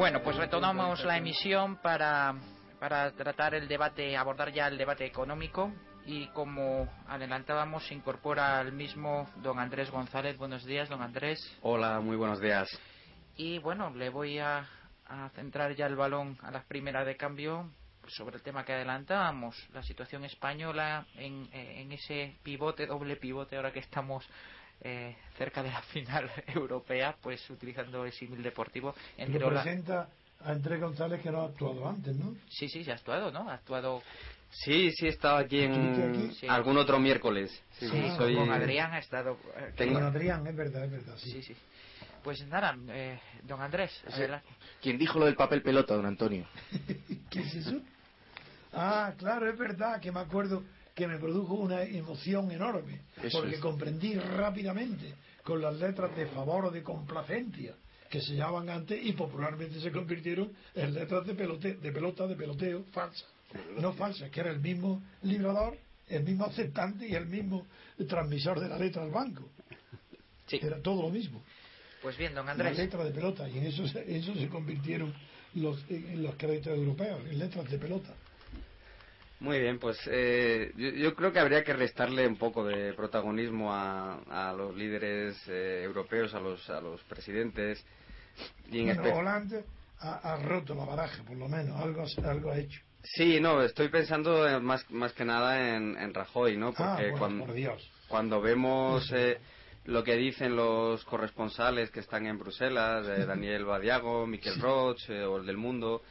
Bueno, pues retomamos la emisión para, para tratar el debate, abordar ya el debate económico y como adelantábamos se incorpora al mismo don Andrés González. Buenos días, don Andrés. Hola, muy buenos días. Y bueno, le voy a, a centrar ya el balón a la primera de cambio sobre el tema que adelantábamos, la situación española en, eh, en ese pivote, doble pivote, ahora que estamos eh, cerca de la final europea, pues utilizando el símil deportivo. Entre Pero presenta a Andrés González que no ha actuado antes, ¿no? Sí, sí, se ha actuado, ¿no? Ha actuado. Sí, sí, he estado aquí en algún otro miércoles. Sí, soy... con Adrián ha estado. Eh, con Adrián, es verdad, es verdad. Sí, sí. sí. Pues nada, eh, don Andrés. ¿Quién dijo lo del papel pelota, don Antonio? ¿Qué es eso? Ah, claro, es verdad que me acuerdo que me produjo una emoción enorme, porque comprendí rápidamente con las letras de favor o de complacencia que se llamaban antes y popularmente se convirtieron en letras de, pelote, de pelota, de peloteo, falsas. No falsas, que era el mismo librador, el mismo aceptante y el mismo transmisor de la letra al banco. Era todo lo mismo. Pues bien, don Andrés. La letra de pelota, y en eso, eso se convirtieron los, en los créditos europeos, en letras de pelota. Muy bien, pues eh, yo, creo que habría que restarle un poco de protagonismo a, los líderes eh, europeos, a los, a los presidentes. Y en Hollande ha, roto la baraja, por lo menos, algo, algo ha hecho. Sí, no, estoy pensando más, más que nada en, en Rajoy, ¿no? Ah, Porque cuando, cuando vemos eh, lo que dicen los corresponsales que están en Bruselas, Daniel Badiago, Miquel Roch o el del Mundo,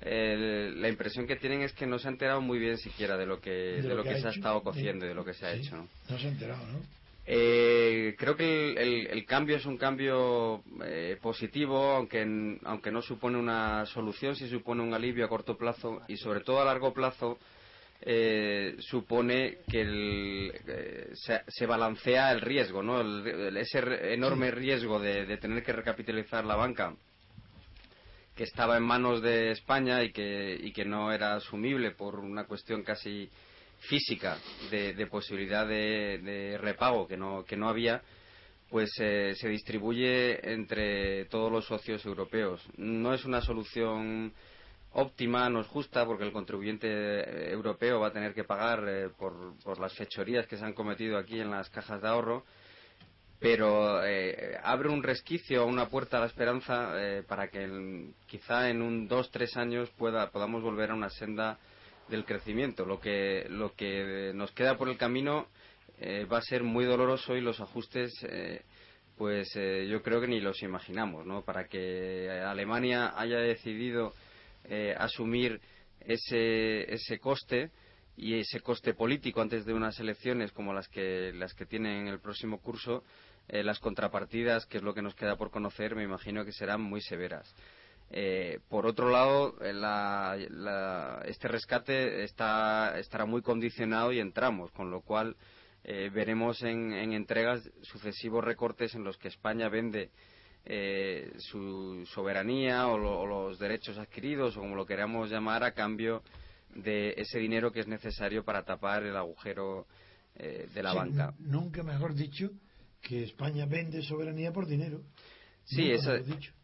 la impresión que tienen es que no se ha enterado muy bien siquiera de lo que, de, lo, que, se ha estado cociendo y de lo que se ha hecho. ¿no? no se ha enterado, ¿no? Eh, creo que el, el, cambio es un cambio eh, positivo, aunque, aunque no supone una solución, sí supone un alivio a corto plazo y sobre todo a largo plazo eh, supone que el, eh, se, se, balancea el riesgo, ¿no? ese enorme riesgo de, de tener que recapitalizar la banca que estaba en manos de España y que, no era asumible por una cuestión casi física de, posibilidad de, repago que no, que no había, pues eh, se distribuye entre todos los socios europeos. No es una solución óptima, no es justa, porque el contribuyente europeo va a tener que pagar eh, por, por las fechorías que se han cometido aquí en las cajas de ahorro pero eh, abre un resquicio, una puerta a la esperanza eh, para que quizá en un dos, tres años pueda, podamos volver a una senda del crecimiento. Lo que, lo que nos queda por el camino eh, va a ser muy doloroso y los ajustes, pues yo creo que ni los imaginamos, ¿no? Para que Alemania haya decidido asumir ese, ese coste, y ese coste político antes de unas elecciones como las que las que tienen el próximo curso eh, las contrapartidas que es lo que nos queda por conocer me imagino que serán muy severas. Eh, por otro lado eh, este rescate está, estará muy condicionado y entramos con lo cual veremos en, entregas sucesivos recortes en los que España vende su soberanía o, o, los derechos adquiridos o como lo queramos llamar a cambio de ese dinero que es necesario para tapar el agujero eh, de la banca. Nunca mejor dicho que España vende soberanía por dinero. Sí, es,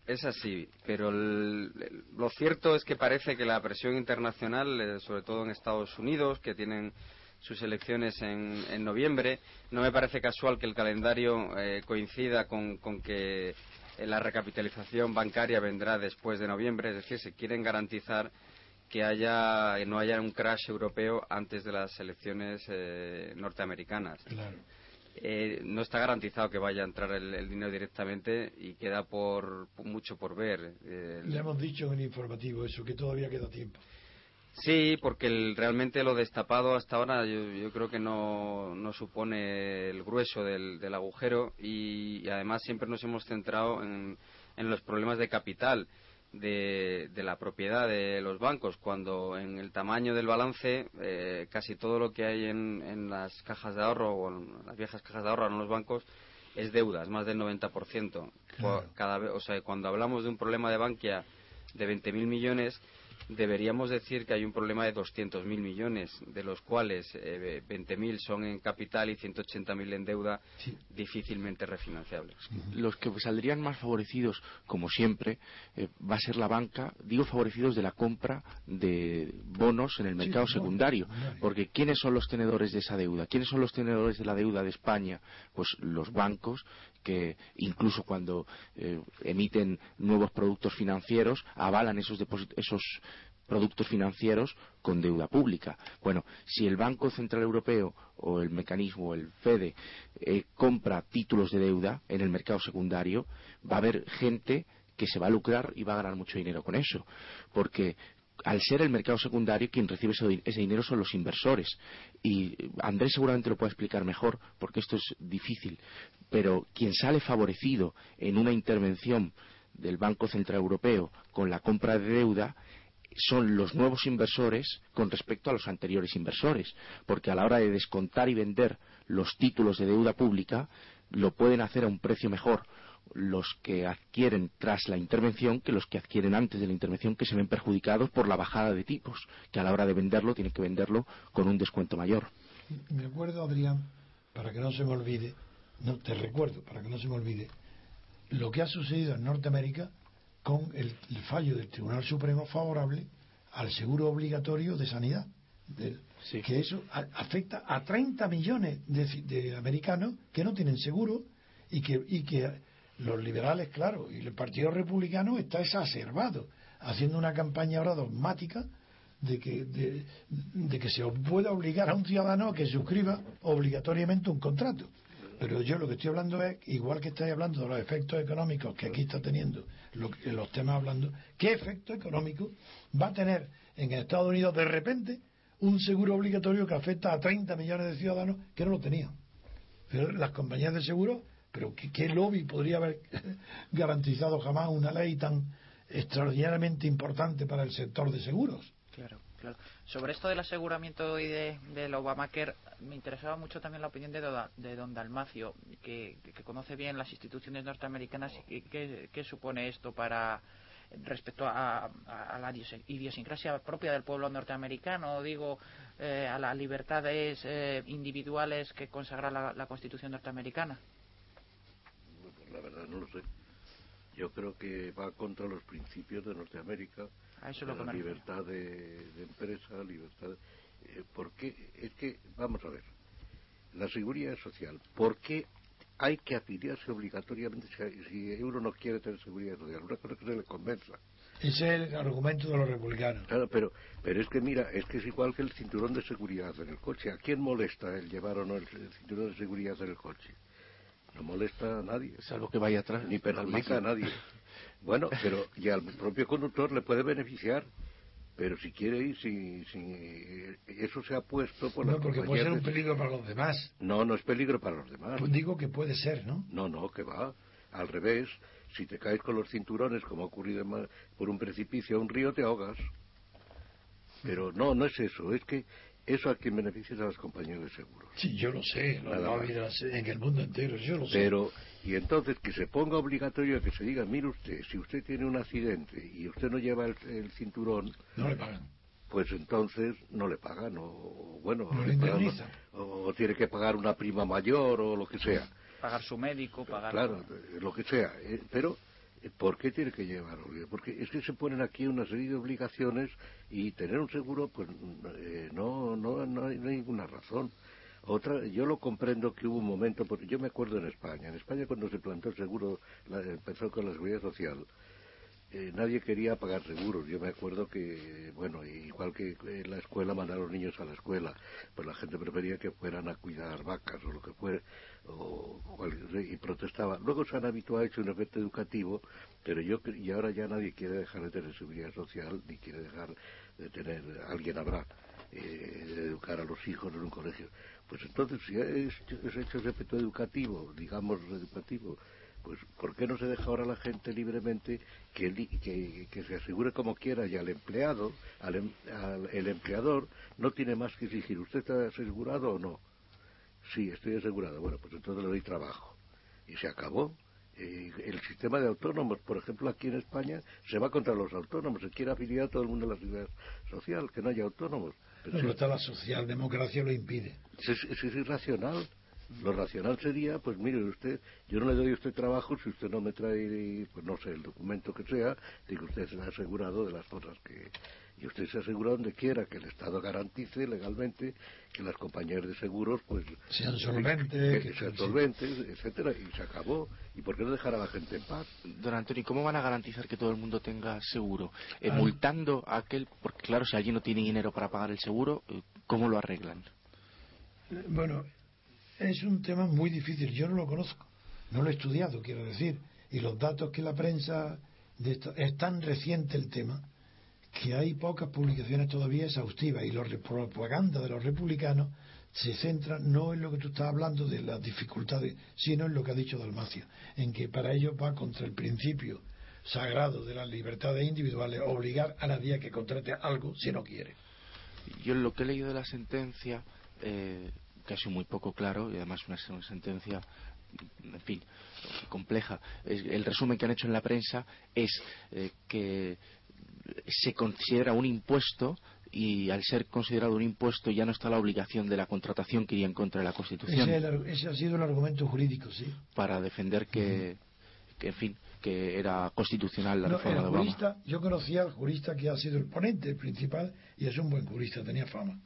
es, así, pero lo cierto es que parece que la presión internacional, eh, sobre todo en Estados Unidos, que tienen sus elecciones en, en noviembre, no me parece casual que el calendario eh, coincida con, con que la recapitalización bancaria vendrá después de noviembre, es decir, se quieren garantizar que haya no haya un crash europeo antes de las elecciones eh, norteamericanas. Eh, no está garantizado que vaya a entrar el, dinero directamente y queda por, mucho por ver. Eh, Le hemos dicho en el informativo eso, que todavía queda tiempo. Sí, porque realmente lo destapado hasta ahora yo, creo que no, no, supone el grueso del, agujero y, además siempre nos hemos centrado en, en los problemas de capital de, la propiedad de los bancos, cuando en el tamaño del balance eh, casi todo lo que hay en, en, las cajas de ahorro o en las viejas cajas de ahorro en los bancos es deuda, es más del 90%. Cada vez, o sea, cuando hablamos de un problema de Bankia de 20.000 millones, deberíamos decir que hay un problema de 200.000 millones, de los cuales eh, 20.000 son en capital y 180.000 en deuda difícilmente refinanciables. Los que saldrían más favorecidos, como siempre, eh, va a ser la banca, digo favorecidos de la compra de bonos en el mercado secundario, porque ¿quiénes son los tenedores de esa deuda? ¿Quiénes son los tenedores de la deuda de España? Pues los bancos que incluso cuando eh, emiten nuevos productos financieros avalan esos, esos productos financieros con deuda pública. Bueno, si el Banco Central Europeo o el mecanismo, el FEDE, eh, compra títulos de deuda en el mercado secundario, va a haber gente que se va a lucrar y va a ganar mucho dinero con eso. Porque al ser el mercado secundario, quien recibe ese, dinero son los inversores. Y Andrés seguramente lo puede explicar mejor, porque esto es difícil. Pero quien sale favorecido en una intervención del Banco Central Europeo con la compra de deuda son los nuevos inversores con respecto a los anteriores inversores, porque a la hora de descontar y vender los títulos de deuda pública lo pueden hacer a un precio mejor los que adquieren tras la intervención que los que adquieren antes de la intervención que se ven perjudicados por la bajada de tipos, que a la hora de venderlo tienen que venderlo con un descuento mayor. Me acuerdo, Adrián, para que no se me olvide, no te recuerdo, para que no se me olvide, lo que ha sucedido en Norteamérica con el, fallo del Tribunal Supremo favorable al seguro obligatorio de sanidad. Que eso afecta a 30 millones de, americanos que no tienen seguro y que, y que los liberales, claro, y el Partido Republicano está exacerbado, haciendo una campaña ahora dogmática de que, de, que se pueda obligar a un ciudadano a que suscriba obligatoriamente un contrato. Pero yo lo que estoy hablando es, igual que estáis hablando de los efectos económicos que aquí está teniendo, lo, los temas hablando, ¿qué efecto económico va a tener en Estados Unidos de repente un seguro obligatorio que afecta a 30 millones de ciudadanos que no lo tenían? las compañías de seguro pero ¿qué, lobby podría haber garantizado jamás una ley tan extraordinariamente importante para el sector de seguros? Claro, claro. Sobre esto del aseguramiento y de, del Obamacare, me interesaba mucho también la opinión de, de don Dalmacio, que, conoce bien las instituciones norteamericanas y qué supone esto para respecto a, la idiosincrasia propia del pueblo norteamericano, digo, eh, a las libertades eh, individuales que consagra la Constitución norteamericana no lo sé. Yo creo que va contra los principios de Norteamérica, la libertad de, empresa, libertad. Eh, ¿Por qué? Es que, vamos a ver, la seguridad social, ¿por qué hay que afiliarse obligatoriamente si, uno no quiere tener seguridad social? Una cosa que se le convenza. Ese es el argumento de los republicanos. Claro, pero, pero es que mira, es que es igual que el cinturón de seguridad en el coche. ¿A quién molesta el llevar o no el cinturón de seguridad en el coche? No molesta a nadie. Salvo que vaya atrás. Ni perjudica a nadie. Bueno, pero y al propio conductor le puede beneficiar. Pero si quiere ir, si, si eso se ha puesto por No, porque puede ser un peligro para los demás. No, no es peligro para los demás. Pues digo que puede ser, ¿no? No, no, que va. Al revés, si te caes con los cinturones, como ha ocurrido por un precipicio a un río, te ahogas. Pero no, no es eso. Es que eso a quien beneficia a las compañías de seguros. Sí, yo lo sé, en el mundo entero, yo lo sé. Pero, y entonces que se ponga obligatorio que se diga, mire usted, si usted tiene un accidente y usted no lleva el, cinturón... No le pagan. Pues entonces no le pagan, o bueno, no o, tiene que pagar una prima mayor o lo que sea. Pagar su médico, pagar... Claro, lo que sea. Eh, pero ¿Por qué tiene que llevarlo? Porque es que se ponen aquí una serie de obligaciones y tener un seguro, pues eh, no, no, no, hay, ninguna razón. Otra, yo lo comprendo que hubo un momento, porque yo me acuerdo en España, en España cuando se plantó el seguro, empezó con la seguridad social, eh, nadie quería pagar seguros. Yo me acuerdo que, bueno, igual que en la escuela mandar a los niños a la escuela, pues la gente prefería que fueran a cuidar vacas o lo que fuera, o, y protestaba. Luego se han habituado a hecho un efecto educativo, pero yo y ahora ya nadie quiere dejar de tener seguridad social, ni quiere dejar de tener, alguien habrá, eh, de educar a los hijos en un colegio. Pues entonces, si es, hecho ese efecto educativo, digamos educativo, pues ¿por qué no se deja ahora la gente libremente que, que, se asegure como quiera y al empleado, al, em, el empleador no tiene más que exigir, ¿usted está asegurado o no? Sí, estoy asegurado. Bueno, pues entonces le doy trabajo. Y se acabó. eh, el sistema de autónomos, por ejemplo, aquí en España se va contra los autónomos, se quiere afiliar a todo el mundo a la seguridad social, que no haya autónomos. Pero, está la socialdemocracia lo impide. Eso es, irracional. Lo racional sería, pues mire usted, yo no le doy a usted trabajo si usted no me trae, pues no sé, el documento que sea, de que usted se ha asegurado de las cosas que, y usted se asegura donde quiera que el Estado garantice legalmente que las compañías de seguros pues sean solventes, que, sean solventes, etcétera, y se acabó. ¿Y por qué no dejar a la gente en paz? Don Antonio, ¿cómo van a garantizar que todo el mundo tenga seguro? Eh, ah. multando a aquel, porque claro, si allí no tiene dinero para pagar el seguro, eh, ¿cómo lo arreglan? Eh, bueno, es un tema muy difícil. Yo no lo conozco, no lo he estudiado, quiero decir, y los datos que la prensa de es tan reciente el tema que hay pocas publicaciones todavía exhaustivas y la propaganda de los republicanos se centra no en lo que tú estás hablando de las dificultades, sino en lo que ha dicho Dalmacio, en que para ellos va contra el principio sagrado de las libertades individuales obligar a nadie a que contrate algo si no quiere. Yo lo que he leído de la sentencia, eh, que ha sido muy poco claro, y además una, una sentencia en fin, compleja. El resumen que han hecho en la prensa es eh, que se considera un impuesto y al ser considerado un impuesto ya no está la obligación de la contratación que iría en contra de la Constitución. Ese, ha sido el argumento jurídico, sí. Para defender que, en fin, que era constitucional la reforma de Obama. yo conocía al jurista que ha sido el ponente principal y es un buen jurista, tenía fama.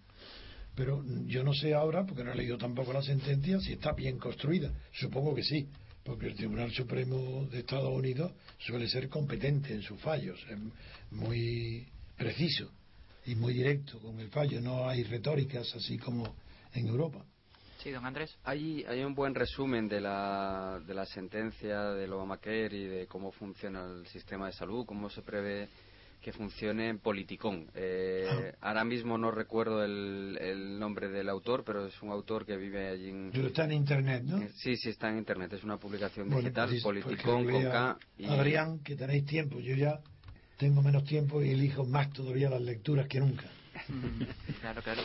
Pero yo no sé ahora, porque no he leído tampoco la sentencia, si está bien construida. Supongo que sí, porque el Tribunal Supremo de Estados Unidos suele ser competente en sus fallos, es muy preciso y muy directo con el fallo, no hay retóricas así como en Europa. Sí, don Andrés. Hay, hay un buen resumen de la, de la sentencia del Obamacare y de cómo funciona el sistema de salud, cómo se prevé que funcione en Politicón. Eh, ah. Ahora mismo no recuerdo el, nombre del autor, pero es un autor que vive allí en... Pero está en Internet, ¿no? Eh, sí, sí, está en Internet. Es una publicación digital, pues, Politicón con K. Y... Adrián, que tenéis tiempo. Yo ya tengo menos tiempo y elijo más todavía las lecturas que nunca. claro, claro.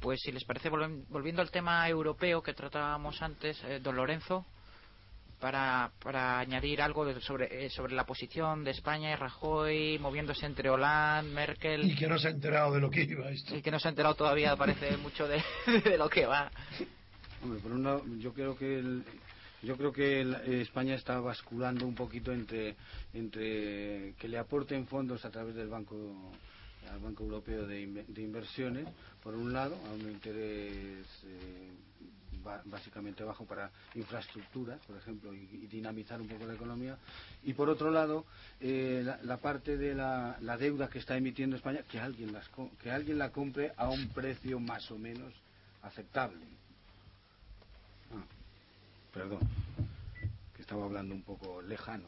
Pues si les parece, volviendo al tema europeo que tratábamos antes, eh, don Lorenzo, para, para añadir algo sobre, eh, sobre la posición de España y Rajoy moviéndose entre Hollande, Merkel. Y que no se ha enterado de lo que iba esto. Y que no se ha enterado todavía, parece mucho de, de lo que va. Hombre, por un lado, yo creo que el, yo creo que España está basculando un poquito entre, entre que le aporten fondos a través del Banco al Banco Europeo de, Inversiones, por un lado, a un interés eh, básicamente bajo para infraestructuras, por ejemplo, y, dinamizar un poco la economía. Y por otro lado, eh, la, parte de la, deuda que está emitiendo España, que alguien, las, que alguien la compre a un precio más o menos aceptable. Ah, perdón, que estaba hablando un poco lejano.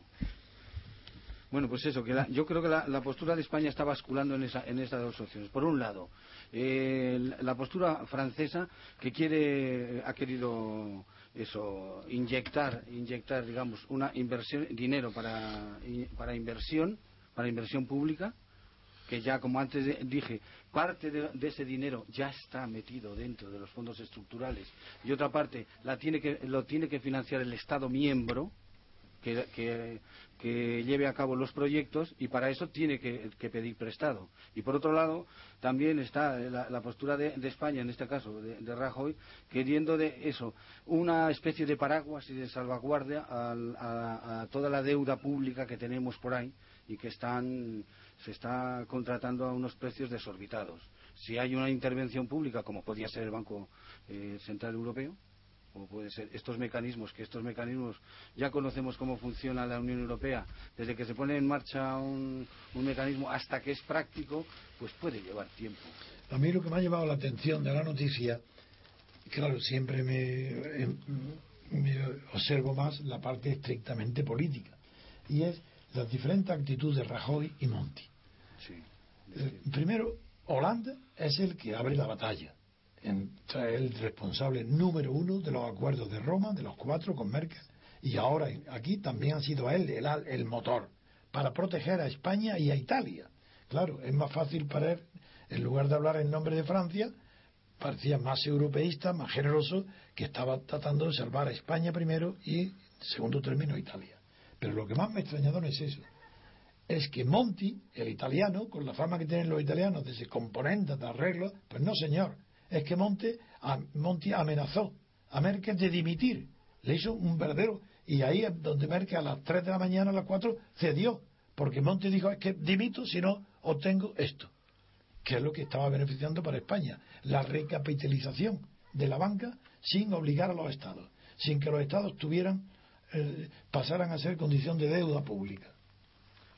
Bueno, pues eso, que yo creo que la, postura de España está basculando en, esa, en estas dos opciones. Por un lado, la postura francesa que quiere, ha querido eso, inyectar, inyectar, digamos, una inversión, dinero para, para inversión, para inversión pública, que ya, como antes dije, parte de, ese dinero ya está metido dentro de los fondos estructurales y otra parte la tiene que, lo tiene que financiar el Estado miembro, que, lleve a cabo los proyectos y para eso tiene que, pedir prestado. Y por otro lado, también está la, postura de, España, en este caso de, Rajoy, queriendo de eso, una especie de paraguas y de salvaguardia a, toda la deuda pública que tenemos por ahí y que están, se está contratando a unos precios desorbitados. Si hay una intervención pública, como podría ser el Banco eh, Central Europeo, como puede ser estos mecanismos, que estos mecanismos ya conocemos cómo funciona la Unión Europea, desde que se pone en marcha un, mecanismo hasta que es práctico, pues puede llevar tiempo. A mí lo que me ha llevado la atención de la noticia, claro, siempre me, observo más la parte estrictamente política, y es las diferentes actitudes de Rajoy y Monti. Eh, primero, Holanda es el que abre la batalla el responsable número uno de los acuerdos de Roma, de los cuatro con Merkel, y ahora aquí también ha sido él el, el motor para proteger a España y a Italia. Claro, es más fácil para él, en lugar de hablar en nombre de Francia, parecía más europeísta, más generoso, que estaba tratando de salvar a España primero y, segundo término, a Italia. Pero lo que más me ha extrañado no es eso. Es que Monti, el italiano, con la fama que tienen los italianos de ese componente, de arreglo, pues no, señor. Es que Monti, Monti amenazó a Merkel de dimitir. Le hizo un verdadero. Y ahí es donde Merkel a las 3 de la mañana, a las 4, cedió. Porque Monti dijo: es que dimito si no obtengo esto. Que es lo que estaba beneficiando para España. La recapitalización de la banca sin obligar a los estados. Sin que los estados tuvieran eh, pasaran a ser condición de deuda pública.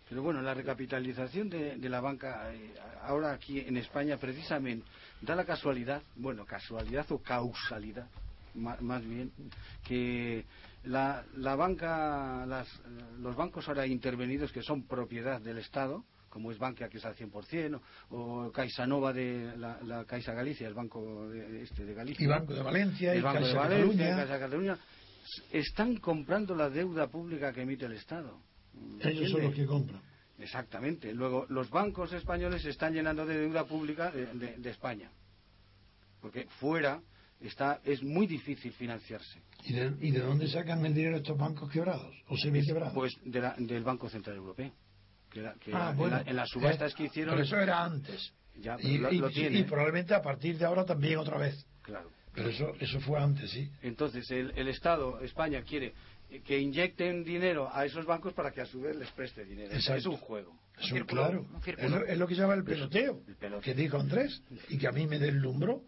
Pero bueno, la recapitalización de, la banca eh, ahora aquí en España precisamente da la casualidad, bueno, casualidad o causalidad, más, bien, que la, la banca, los bancos ahora intervenidos que son propiedad del Estado, como es Bankia, que es al 100%, o, o CaixaNova de la, Caixa Galicia, el Banco de, este de Galicia. Y Banco de Valencia, el Banco de Valencia, Caixa Cataluña están comprando la deuda pública que emite el Estado. Ellos son los que compran. Exactamente. Luego, los bancos españoles se están llenando de deuda pública de, España. Porque fuera está es muy difícil financiarse. ¿Y de, dónde sacan el dinero estos bancos quebrados o semi-quebrados? Pues del Banco Central Europeo. Que, ah, en, las subastas que hicieron. Pero eso era antes. y probablemente a partir de ahora también otra vez. Claro. Pero eso, eso fue antes, sí. Entonces, el, el Estado, España, quiere que inyecten dinero a esos bancos para que a su vez les preste dinero. Es un juego. Es claro. Es lo, que llama el peloteo, que dijo Andrés, y que a mí me deslumbró.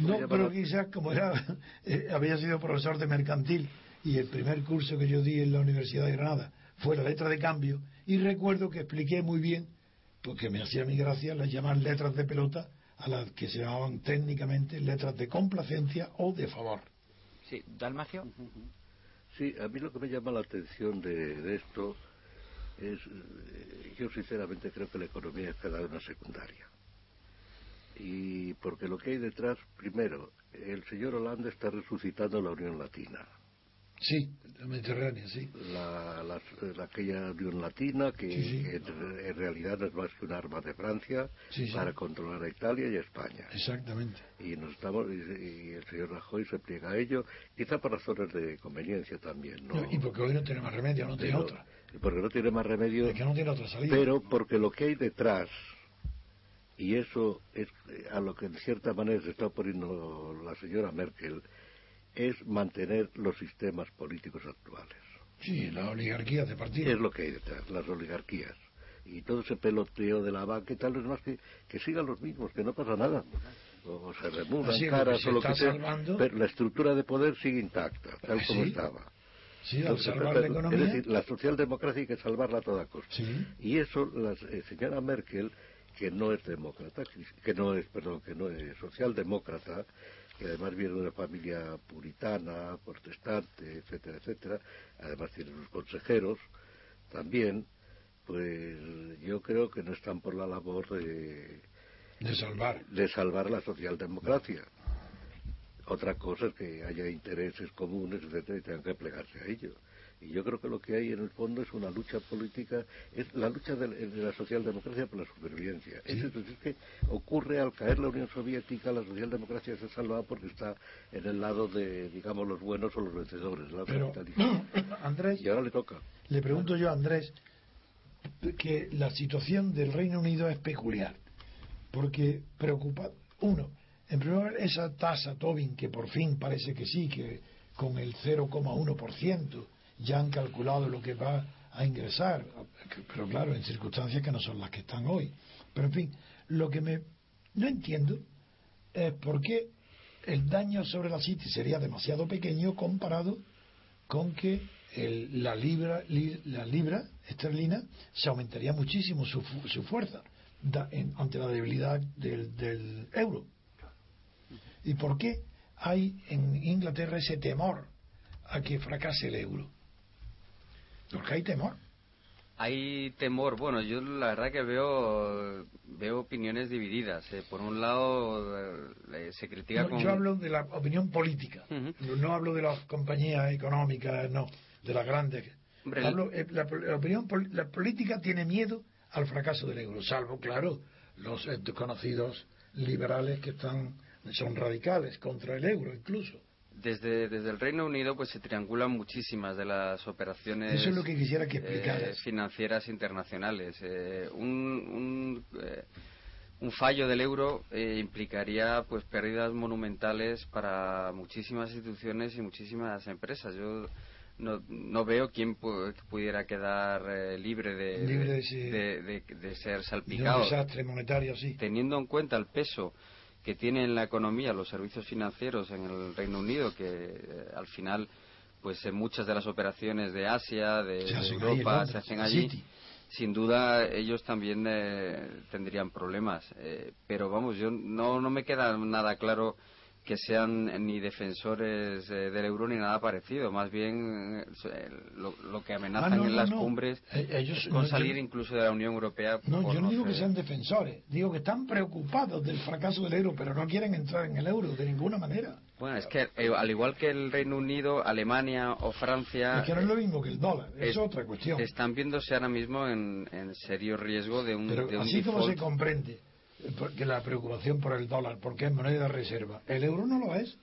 No, pero quizás como era, eh, había sido profesor de mercantil y el primer curso que yo di en la Universidad de Granada fue la letra de cambio, y recuerdo que expliqué muy bien, porque me hacía mi gracia las llamar letras de pelota, a las que se llamaban técnicamente letras de complacencia o de favor. Sí, Dalmacio. Sí, a mí lo que me llama la atención de, esto es, eh, yo sinceramente creo que la economía es cada una secundaria. Y porque lo que hay detrás, primero, el señor Hollande está resucitando la Unión Latina Sí, la Mediterránea, sí. La, aquella Unión Latina, que, En, realidad no es más que un arma de Francia para controlar a Italia y a España. Exactamente. Y, nos estamos, y, el señor Rajoy se pliega a ello, quizá por razones de conveniencia también. ¿no? y porque hoy no tiene más remedio, no tiene otra. Porque no tiene más remedio. que no tiene otra salida. Pero porque lo que hay detrás, y eso es a lo que en cierta manera se está oponiendo la señora Merkel, es mantener los sistemas políticos actuales. Sí, la oligarquía de partido. Es lo que hay detrás, las oligarquías. Y todo ese peloteo de la banca y tal, es más que, que sigan los mismos, que no pasa nada. O se remudan caras o lo que sea. Pero la estructura de poder sigue intacta, tal ah, como estaba. Sí, al salvar la economía. Es decir, la socialdemocracia hay que salvarla a toda costa. Y eso, la eh, señora Merkel, que no es demócrata, que no es, perdón, que no es socialdemócrata, que además viene de una familia puritana, protestante, etcétera, etcétera, además tiene sus consejeros también, pues yo creo que no están por la labor de, de salvar de salvar la socialdemocracia. Otra cosa es que haya intereses comunes, etcétera, y tengan que plegarse a ello. Y yo creo que lo que hay en el fondo es una lucha política, es la lucha de, la socialdemocracia por la supervivencia. Es, que ocurre al caer la Unión Soviética, la socialdemocracia se salva porque está en el lado de, digamos, los buenos o los vencedores. Pero, Andrés, y ahora le toca. Le pregunto yo a Andrés que la situación del Reino Unido es peculiar, porque preocupa, uno, en primer lugar, esa tasa Tobin, que por fin parece que sí, que con el 0,1%, ya han calculado lo que va a ingresar, pero claro, en circunstancias que no son las que están hoy. Pero en fin, lo que me no entiendo es por qué el daño sobre la City sería demasiado pequeño comparado con que la libra la libra esterlina se aumentaría muchísimo su, su fuerza ante la debilidad del, del euro. ¿Y por qué hay en Inglaterra ese temor a que fracase el euro? Porque hay temor. Hay temor. Bueno, yo la verdad que veo veo opiniones divididas. Eh. Por un lado, eh, se critica Yo hablo de la opinión política. No hablo de las compañías económicas, no. De las grandes. hablo, eh, la, opinión la política tiene miedo al fracaso del euro, salvo, claro, los desconocidos liberales que están son radicales contra el euro incluso. Desde, desde el Reino Unido pues se triangulan muchísimas de las operaciones Eso es lo que quisiera que eh, financieras internacionales. Eh, un, un, eh, un fallo del euro eh, implicaría pues pérdidas monumentales para muchísimas instituciones y muchísimas empresas. Yo no, no veo quién pu- pudiera quedar eh, libre, de, Libre de de, ser De un salpicado. desastre monetario así. Teniendo en cuenta el peso que tiene en la economía los servicios financieros en el Reino Unido, que eh, al final pues en muchas de las operaciones de Asia, de, Se Europa, Londres, se hacen en allí. City. Sin duda ellos también eh, tendrían problemas, eh, pero vamos, yo no, no me queda nada claro que sean ni defensores eh, del euro ni nada parecido. Más bien eh, lo, lo que amenazan Ah, no, en no, las no. cumbres Eh, ellos- con no, yo- salir incluso de la Unión Europea. No, yo no digo que ser- sean defensores, digo que están preocupados del fracaso del euro, pero no quieren entrar en el euro de ninguna manera. Bueno, es que eh, al igual que el Reino Unido, Alemania o Francia Es que no es lo mismo que el dólar, es, es- otra cuestión. están viéndose ahora mismo en, en serio riesgo de un, Pero de un así como se default. comprende que la preocupación por el dólar, porque es moneda de reserva, el euro no lo es.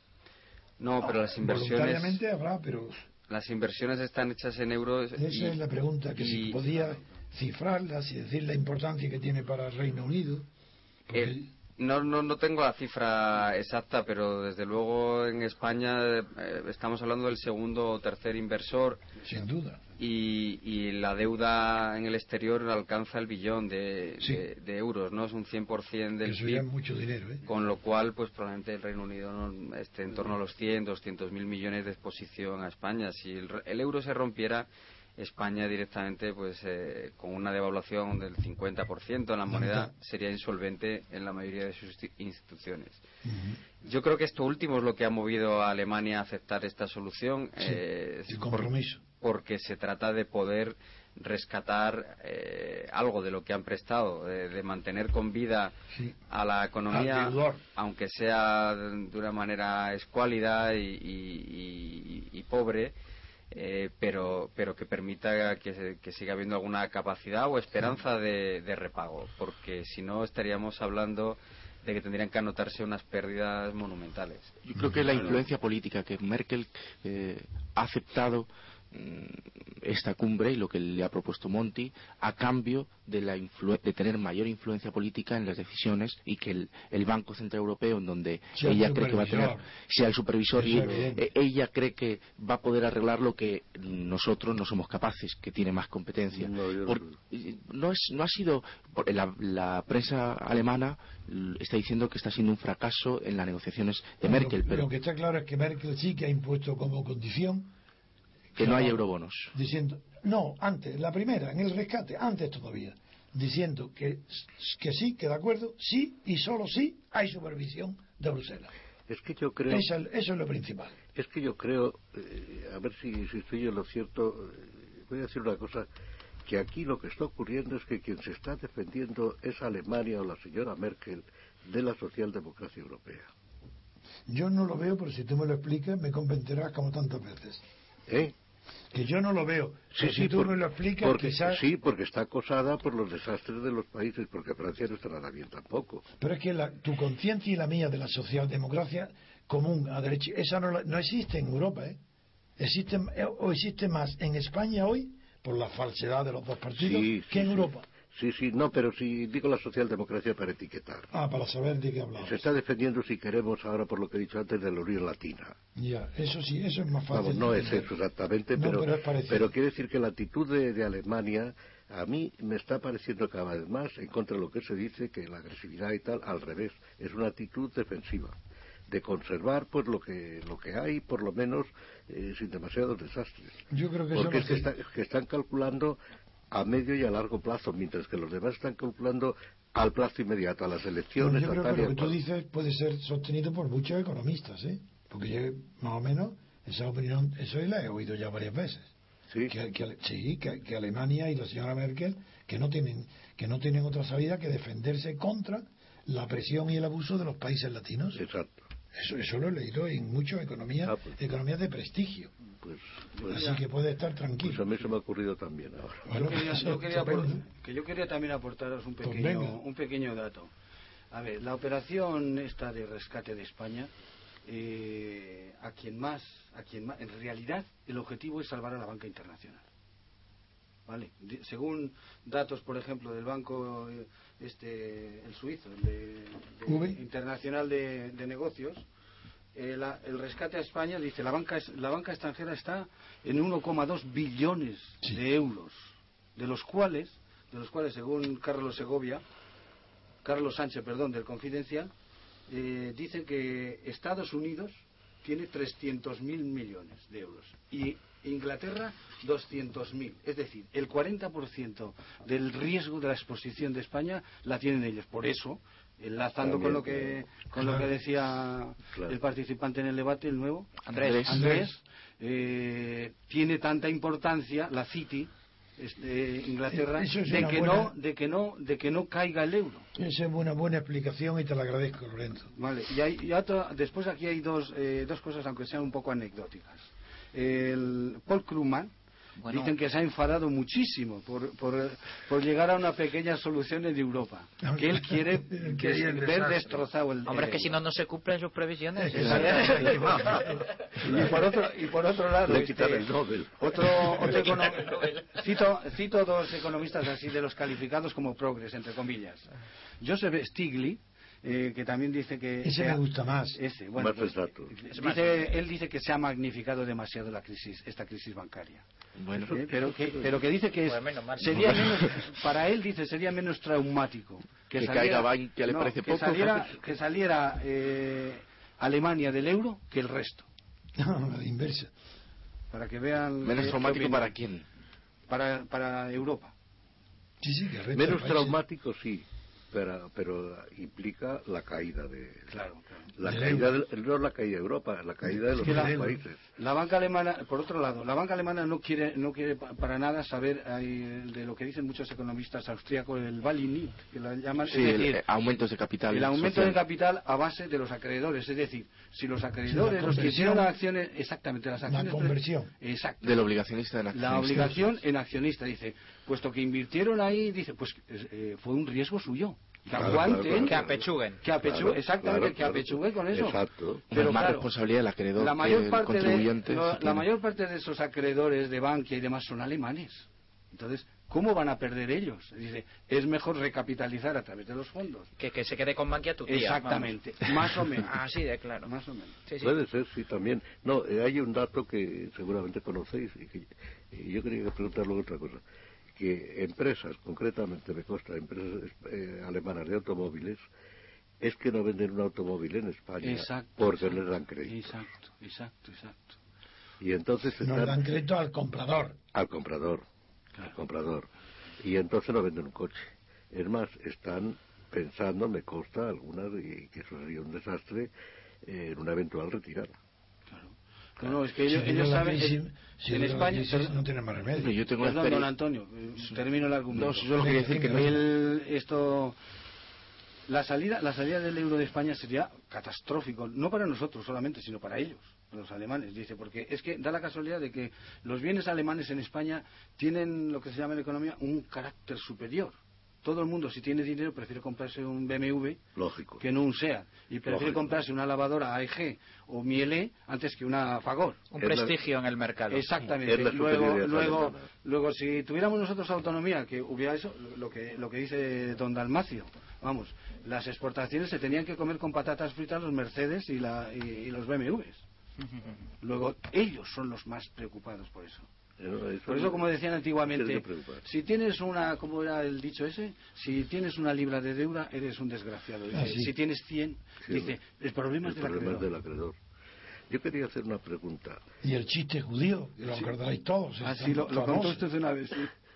No, pero las inversiones Voluntariamente habrá, pero las inversiones están hechas en euros. esa y- es la pregunta, que si y podía cifrarlas y decir la importancia que tiene para el Reino Unido. el- no, no, no tengo la cifra exacta, pero desde luego en España eh, estamos hablando del segundo o tercer inversor sin duda. Y, y la deuda en el exterior alcanza el billón de, Sí. de- de euros, ¿no? Es un 100% del Eso PIB. mucho dinero, ¿eh? Con lo cual, pues probablemente el Reino Unido no esté en torno a los 100, 200 mil millones de exposición a España. Si el, el euro se rompiera, España directamente, pues eh, con una devaluación del 50% en la moneda, sería insolvente en la mayoría de sus ti- instituciones. Yo creo que esto último es lo que ha movido a Alemania a aceptar esta solución. Sí, eh, el por- compromiso. Porque se trata de poder rescatar eh, algo de lo que han prestado, de, de mantener con vida Sí. a la economía, aunque sea de una manera escuálida y, y- y- y pobre, eh, pero, pero que permita que, se- que siga habiendo alguna capacidad o esperanza de, de repago, porque si no estaríamos hablando de que tendrían que anotarse unas pérdidas monumentales. Yo creo que la influencia política que Merkel eh, ha aceptado esta cumbre y lo que le ha propuesto Monti a cambio de, la influ- de tener mayor influencia política en las decisiones y que el, el Banco Central Europeo, en donde Sea el ella cree que va a tener, supervisor. sea el supervisor y eh, ella cree que va a poder arreglar lo que nosotros no somos capaces, que tiene más competencia. No, Por- es, no ha sido. por- La, la prensa alemana está diciendo que está siendo un fracaso en las negociaciones de Merkel, pero Lo que está claro es que Merkel sí que ha impuesto como condición que no hay eurobonos. diciendo, no, antes, la primera, en el rescate, antes todavía, diciendo que, que sí, que de acuerdo, sí y solo sí hay supervisión de Bruselas. Es que yo creo. Eso es lo principal. Es que yo creo, eh, a ver si, si estoy en lo cierto, eh, voy a decir una cosa, que aquí lo que está ocurriendo es que quien se está defendiendo es Alemania o la señora Merkel de la socialdemocracia europea. Yo no lo veo, pero si tú me lo explicas, me convencerás como tantas veces. ¿Eh? Que yo no lo veo. pero si tú por- me lo explicas, porque, quizás... sí, porque está acosada por los desastres de los países, porque Francia no está nada bien tampoco. Pero es que la- tu conciencia y la mía de la socialdemocracia común a derecha, esa no, la- no existe en Europa, ¿eh? Existe, eh, o existe más en España hoy, por la falsedad de los dos partidos, Sí, que en sí, Europa. Sí, sí, no, pero si digo la socialdemocracia para etiquetar. Ah, para saber de qué hablamos. Se está defendiendo, si queremos, ahora por lo que he dicho antes, de la Unión Latina. Ya, eso sí, eso es más fácil. Vamos, no es eso exactamente, No, pero, pero quiere decir que la actitud de, de Alemania a mí me está pareciendo cada vez más en contra de lo que se dice, que la agresividad y tal, al revés, es una actitud defensiva de conservar pues lo que lo que hay por lo menos eh, sin demasiados desastres Yo creo que eso porque no es que, está- que están calculando a medio y a largo plazo mientras que los demás están calculando al plazo inmediato a las elecciones Yo a creo tal que y lo que tú dices puede ser sostenido por muchos economistas, ¿eh? Porque yo, más o menos, esa opinión, eso la he oído ya varias veces. Sí. que, que- sí, que, que Alemania y la señora Merkel que no tienen que no tienen otra salida que defenderse contra la presión y el abuso de los países latinos. exacto Eso, eso lo he leído en muchas economías, Ah, pues. economías de prestigio. Pues, pues, Así que puede estar pues a tranquilo. mí se me ha ocurrido también ahora Bueno, yo quería, yo que yo quería también aportaros un Pues pequeño, un pequeño dato. A ver, la operación esta de rescate de España eh, a quien más, a quien más, en realidad el objetivo es salvar a la banca internacional. ¿Vale? Según datos, por ejemplo, del banco eh, este, el suizo, el de, internacional de, negocios, eh, el rescate a España dice la banca la banca extranjera está en 1,2 billones de euros, de los cuales de los cuales según Carlos Segovia, Carlos Sánchez, perdón, del Confidencial, eh, dice que Estados Unidos tiene 300.000 millones de euros y Inglaterra 200.000. Es decir, el 40% del riesgo de la exposición de España la tienen ellos. Por eso, enlazando con lo que con lo que decía el participante en el debate, el nuevo Andrés, Andrés. Eh, tiene tanta importancia la City de Inglaterra de que no de que no de que no caiga el euro. Esa es una buena explicación y te la agradezco Lorenzo. Vale y, hay, después aquí hay dos eh, dos cosas aunque sean un poco anecdóticas. El Paul Krugman Dicen que se ha enfadado muchísimo por, por, llegar a una pequeña solución en Europa. Que él quiere ver destrozado el. Hombre, es que si no, no se cumplen sus previsiones. y, por otro, y por otro lado. Este, el Nobel. Otro, otro cito, cito dos economistas así de los calificados como progres, entre comillas. Joseph Stiglitz eh, que también dice que... Ese me gusta más. Ese, bueno, pues, dice, él dice que se ha magnificado demasiado la crisis, esta crisis bancaria. Bueno, eh, pero, que, pero que dice que sería menos, para él dice sería menos traumático que, saliera, caiga le parece que saliera, que saliera eh, Alemania del euro que el resto. No, la inversa. Para que vean... ¿Menos traumático para quién? Para, para Europa. Sí, sí, Menos traumático, sí pero, pero implica la caída de claro, la caída de, no la caída de Europa la caída de los países. la banca alemana por otro lado la banca alemana no quiere no quiere para nada saber de lo que dicen muchos economistas austríacos el Balinit que la llaman. Sí, el, aumentos de capital el aumento de capital a base de los acreedores. Es decir si los acreedores los que hicieron acciones exactamente las acciones la conversión. exacto. Del obligacionista en accionista la obligación en accionista dice puesto que invirtieron ahí dice pues eh, fue un riesgo suyo que aguanten, que apechuguen. Que apechuguen, exactamente, que apechuguen con eso. Exacto. Pero más responsabilidad del acreedor la mayor parte De, la mayor parte de esos acreedores de Bankia y demás son alemanes. Entonces, ¿cómo van a perder ellos? Dice, es mejor recapitalizar a través de los fondos. Que, que se quede con Bankia tu tía. Exactamente, más o menos. Así de claro. Más o menos. Puede ser, sí, también. No, eh, hay un dato que seguramente conocéis y que yo quería preguntarle otra cosa que empresas, concretamente me consta, empresas eh, alemanas de automóviles, es que no venden un automóvil en España porque no les dan crédito. Exacto, exacto, exacto. Y entonces no le dan crédito al comprador. Al comprador, al comprador. Y entonces no venden un coche. Es más, están pensando, me consta, algunas, y que eso sería un desastre, en una eventual retirada. No, no, es que ellos, saben que en España no tienen más remedio. Yo tengo Perdón, don Antonio, termino el argumento. No, yo lo quería decir que no. El, esto, la salida, la salida del euro de España sería catastrófico, no para nosotros solamente, sino para ellos, los alemanes, dice, porque es que da la casualidad de que los bienes alemanes en España tienen lo que se llama en economía un carácter superior todo el mundo, si tiene dinero, prefiere comprarse un BMW Lógico. que no un SEAT. Y prefiere comprarse una lavadora AEG o Miele antes que una Fagor. Un prestigio en el mercado. Exactamente. luego, luego, luego, si tuviéramos nosotros autonomía, que hubiera eso, lo que, lo que dice don Dalmacio, vamos, las exportaciones se tenían que comer con patatas fritas los Mercedes y, la, y los BMWs. Luego, ellos son los más preocupados por eso. Por eso, como decían antiguamente, si tienes una, ¿cómo era el dicho ese? Si tienes una libra de deuda, eres un desgraciado. Ah, si tienes 100, dice, el problema, es, del acreedor. Yo quería hacer una pregunta. Y el chiste judío, lo todos. Ah, sí, lo, contó usted una vez.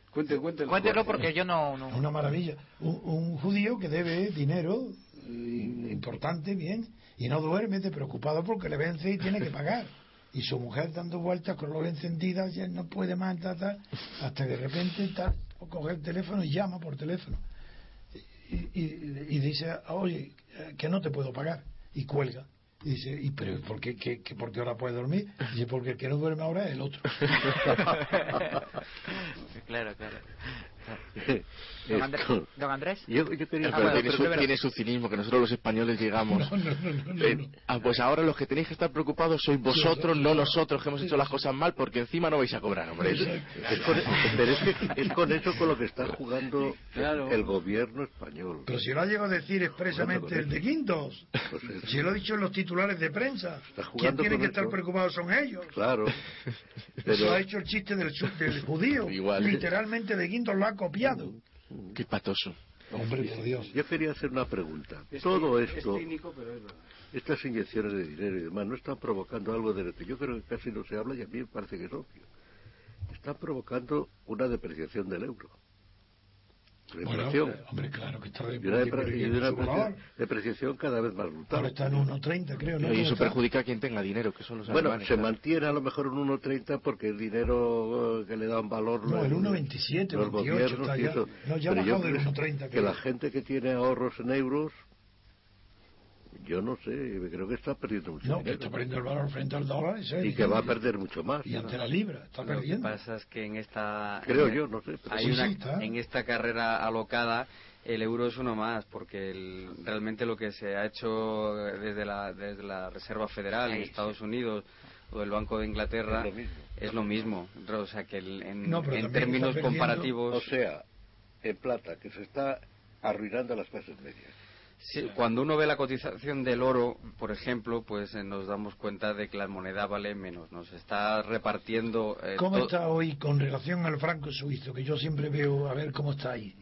Cuente, cuéntelo. Cuéntelo porque yo no, Una maravilla. Un, judío que debe dinero eh, importante, bien, y no duerme, preocupado porque le vence y tiene que pagar y su mujer dando vueltas con los encendidas, ya no puede más, hasta que de repente está, coge el teléfono y llama por teléfono. Y, y, dice, oye, que no te puedo pagar. Y cuelga. Y dice, ¿y pero por qué, qué, por qué ahora puede dormir? Y dice, porque el que no duerme ahora es el otro. claro, claro. Don, Andrés. Yo, quería ah, tiene, su, cinismo, que nosotros los españoles llegamos. Eh, ah, pues ahora los que tenéis que estar preocupados sois vosotros, no nosotros, que hemos hecho las cosas mal, porque encima no vais a cobrar, hombre. Es con, pero es, que es con eso con lo que está jugando el gobierno español. Pero si lo ha llegado a decir expresamente el de Quintos, pues si lo ha dicho en los titulares de prensa, quien tiene que estar preocupados son ellos. Claro. Eso ha hecho el chiste del, del judío. Literalmente de Quintos lo ha copiado. Qué patoso. Hombre, por Dios. Yo quería hacer una pregunta. Todo esto, estas inyecciones de dinero y demás, ¿no están provocando algo de lo que yo creo que casi no se habla y a mí me parece que es obvio? Están provocando una depreciación del euro. Bueno, hombre, claro que está y una, depreciación cada vez más brutal. Ahora está en 1,30 creo. ¿no? Y eso perjudica a quien tenga dinero, que son los Bueno, se mantiene a lo mejor en 1,30 porque el dinero eh, que le dan valor... No, el 1,27, 28 está ya. No, ya ha bajado del 1,30 Que la gente que tiene ahorros en euros yo no sé, creo que está perdiendo mucho No, que está perdiendo el valor frente al dólar. y que va a perder mucho más. Y ante la libra, está perdiendo. Lo que pasa es que en esta... Creo yo, no sé. Hay una, en esta carrera alocada el euro es uno más, porque realmente lo que se ha hecho desde la, desde la Reserva Federal en Estados Unidos o el Banco de Inglaterra es lo mismo. O sea, que en, en términos comparativos... O sea, en plata, que se está arruinando las clases medias. Sí, cuando uno ve la cotización del oro, por ejemplo, pues eh, nos damos cuenta de que la moneda vale menos. Nos está repartiendo. Eh, ¿Cómo está hoy con relación al franco suizo? Que yo siempre veo a ver cómo está ahí.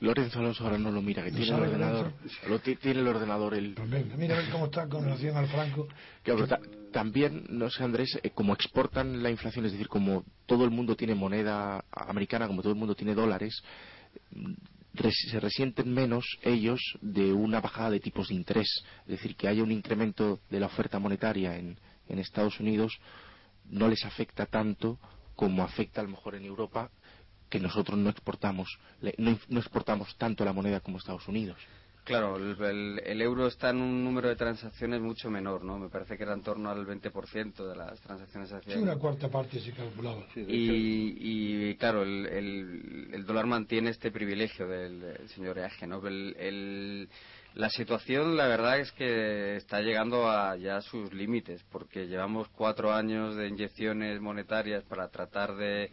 Lorenzo Alonso ahora no lo mira, que tiene el ordenador. Lo tiene el ordenador. El... Pues mira a ver cómo está con relación al franco. también, no sé, Andrés, eh, como exportan la inflación, es decir, como todo el mundo tiene moneda americana, como todo el mundo tiene dólares, se resienten menos ellos de una bajada de tipos de interés. Es decir, que haya un incremento de la oferta monetaria en, Estados Unidos no les afecta tanto como afecta a lo mejor en Europa, que nosotros no exportamos, no exportamos tanto la moneda como Estados Unidos. Claro, el, euro está en un número de transacciones mucho menor, ¿no? Me parece que era en torno al 20% de las transacciones hacia... Sí, una cuarta parte se calculaba. y, claro, el, dólar mantiene este privilegio del, señor Eage, ¿no? la situación, la verdad, es que está llegando a ya sus límites, porque llevamos cuatro años de inyecciones monetarias para tratar de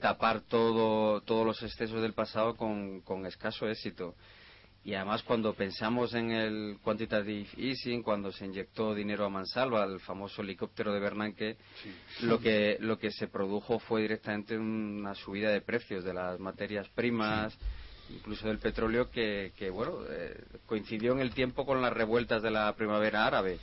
tapar todo, todos los excesos del pasado con escaso éxito. Y además cuando pensamos en el quantitative easing, cuando se inyectó dinero a mansalva, el famoso helicóptero de Bernanke, lo que lo que se produjo fue directamente una subida de precios de las materias primas, incluso del petróleo, que, que bueno eh, coincidió en el tiempo con las revueltas de la primavera árabe.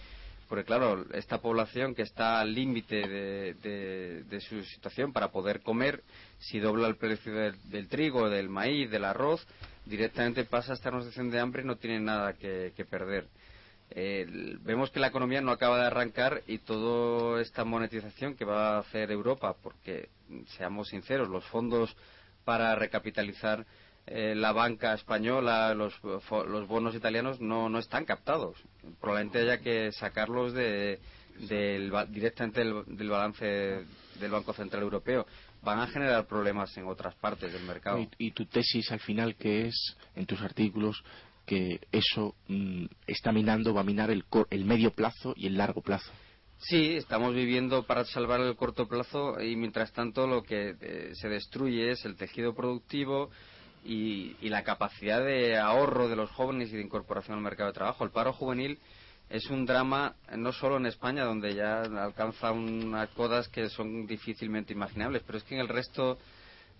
Porque claro, esta población que está al límite de, de, su situación para poder comer, si dobla el precio del trigo, del maíz, del arroz, directamente pasa a estar en una situación de hambre y no tiene nada que, perder. vemos que la economía no acaba de arrancar y toda esta monetización que va a hacer Europa, porque seamos sinceros, los fondos para recapitalizar eh, la banca española, los, bonos italianos no, están captados. Probablemente haya que sacarlos de, directamente del balance del Banco Central Europeo van a generar problemas en otras partes del mercado. Y, tu tesis al final que es, en tus artículos, que eso mm, está minando, va a minar el, el medio plazo y el largo plazo. Sí, estamos viviendo para salvar el corto plazo y mientras tanto lo que eh, se destruye es el tejido productivo y, y, la capacidad de ahorro de los jóvenes y de incorporación al mercado de trabajo. El paro juvenil es un drama no solo en España, donde ya alcanza unas codas que son difícilmente imaginables, pero es que en el resto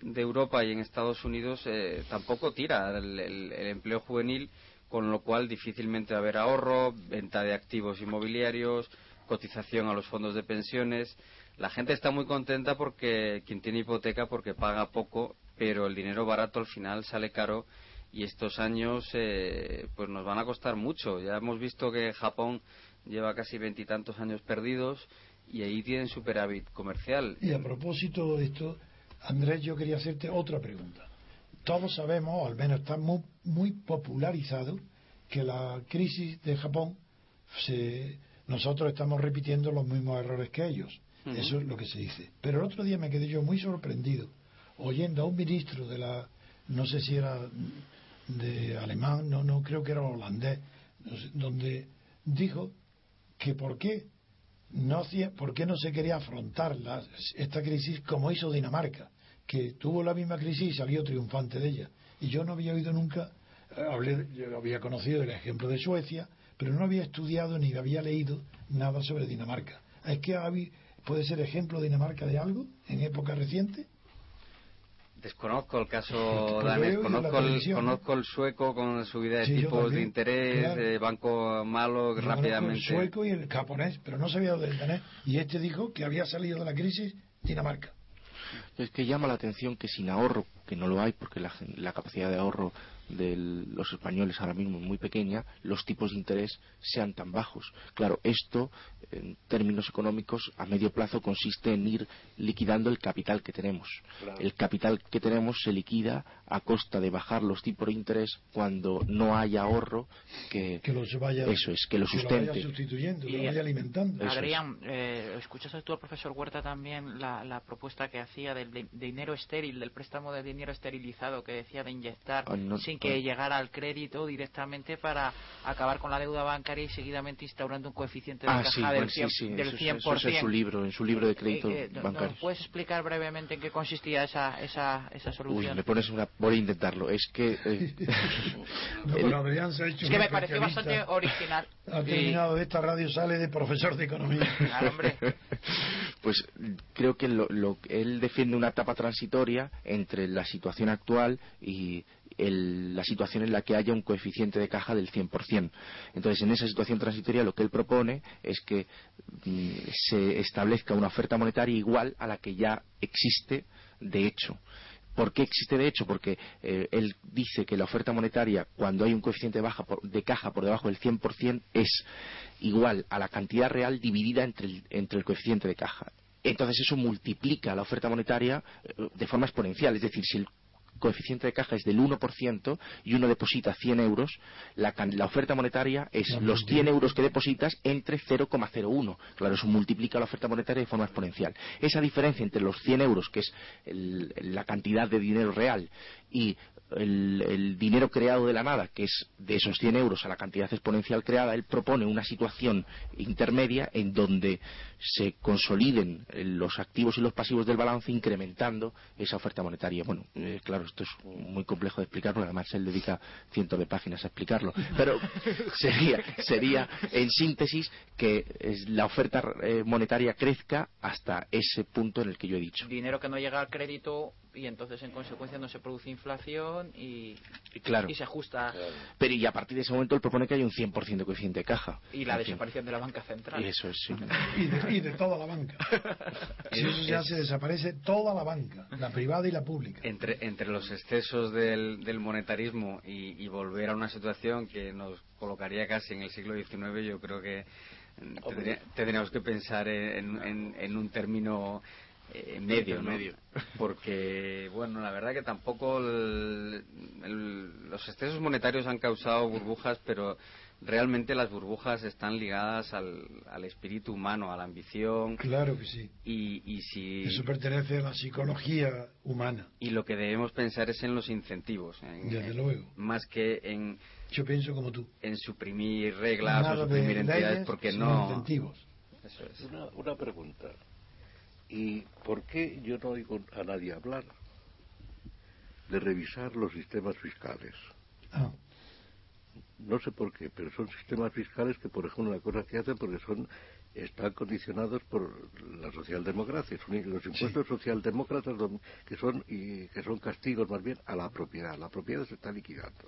de Europa y en Estados Unidos eh, tampoco tira el, empleo juvenil, con lo cual difícilmente va a haber ahorro, venta de activos inmobiliarios, cotización a los fondos de pensiones. La gente está muy contenta porque quien tiene hipoteca porque paga poco, pero el dinero barato al final sale caro y estos años eh, pues nos van a costar mucho. Ya hemos visto que Japón lleva casi veintitantos años perdidos y ahí tienen superávit comercial. Y a propósito de esto, Andrés, yo quería hacerte otra pregunta. Todos sabemos, o al menos está muy, muy popularizado, que la crisis de Japón, se, nosotros estamos repitiendo los mismos errores que ellos. Eso es lo que se dice. Pero el otro día me quedé yo muy sorprendido oyendo a un ministro de la no sé si era de alemán, no, no creo que era holandés, donde dijo que por qué no, por qué no se quería afrontar esta crisis como hizo Dinamarca, que tuvo la misma crisis y salió triunfante de ella. Y yo no había oído nunca, eh, hablé, yo había conocido el ejemplo de Suecia, pero no había estudiado ni había leído nada sobre Dinamarca. ¿Es que puede ser ejemplo Dinamarca de algo en época reciente? Desconozco el caso danés, conozco el, conozco el sueco con subida de tipos de interés, eh, banco malo rápidamente. El sueco y el japonés, pero no sabía del danés. Y este dijo que había salido de la crisis Dinamarca. Es que llama la atención que sin ahorro, que no lo hay porque la capacidad de ahorro de los españoles ahora mismo muy pequeña, los tipos de interés sean tan bajos. Claro, esto, en términos económicos, a medio plazo consiste en ir liquidando el capital que tenemos. El capital que tenemos se liquida a costa de bajar los tipos de interés cuando no hay ahorro que, vaya, eso es, que lo sustente. Que lo sustituyendo, que lo vaya alimentando. Adrián, eh, ¿escuchaste tú al profesor Huerta también la, propuesta que hacía del dinero estéril, del préstamo de dinero esterilizado que decía de inyectar ah, sin que llegara al crédito directamente para acabar con la deuda bancaria y seguidamente instaurando un coeficiente de ah, caja del, 100%, sí, Eso, es su libro, en su libro de crédito eh, eh, bancario. ¿Puedes explicar brevemente en qué consistía esa, esa, esa solución? Uy, me pones una... Voy a intentarlo. Es que... Eh, no, se ha hecho es que me pareció bastante original. Ha terminado esta radio, sale de profesor de economía. Claro, hombre. pues creo que lo, lo, él defiende una etapa transitoria entre la situación actual y la situación en la que haya un coeficiente de caja del 100%. Entonces, en esa situación transitoria lo que él propone es que mm, se establezca una oferta monetaria igual a la que ya existe de hecho. ¿Por qué existe de hecho? Porque eh, él dice que la oferta monetaria, cuando hay un coeficiente de, de caja por debajo del 100%, es igual a la cantidad real dividida entre el, entre el coeficiente de caja. Entonces eso multiplica la oferta monetaria eh, de forma exponencial. Es decir, si el coeficiente de caja es del 1% y uno deposita 100 euros, la, oferta monetaria es los 100 euros que depositas entre 0,01. Claro, eso multiplica la oferta monetaria de forma exponencial. Esa diferencia entre los 100 euros, que es la cantidad de dinero real, y el, dinero creado de la nada, que es de esos 100 euros a la cantidad exponencial creada, él propone una situación intermedia en donde se consoliden los activos y los pasivos del balance incrementando esa oferta monetaria. Bueno, eh, claro, esto es muy complejo de explicar porque además él dedica cientos de páginas a explicarlo, pero sería, sería en síntesis que la oferta eh, monetaria crezca hasta ese punto en el que yo he dicho. Dinero que no llega al crédito y entonces en consecuencia no se produce inflación y, claro. y se ajusta. Pero y a partir de ese momento él propone que hay un 100% de coeficiente de caja. Y la desaparición de la banca central. Y eso es, sí. y, de, toda la banca. y eso ya se desaparece toda la banca, la privada y la pública. Entre, entre los excesos del, del monetarismo y, volver a una situación que nos colocaría casi en el siglo XIX, yo creo que tendríamos que pensar en, en un término eh, medio, medio. Porque, bueno, la verdad que tampoco los excesos monetarios han causado burbujas, pero realmente las burbujas están ligadas al, al espíritu humano, a la ambición. Claro que sí. Y, y si... Eso pertenece a la psicología humana. Y lo que debemos pensar es en los incentivos. Desde luego. Más que en... Yo pienso como tú. En suprimir reglas o suprimir entidades porque no... Incentivos. Eso es. Una, una pregunta. ¿Y por qué yo no oigo a nadie hablar de revisar los sistemas fiscales? Ah. No sé por qué, pero son sistemas fiscales que, por ejemplo, la cosa que hacen porque son están condicionados por la socialdemocracia, son los impuestos socialdemócratas que son y que son castigos más bien a la propiedad. La propiedad se está liquidando.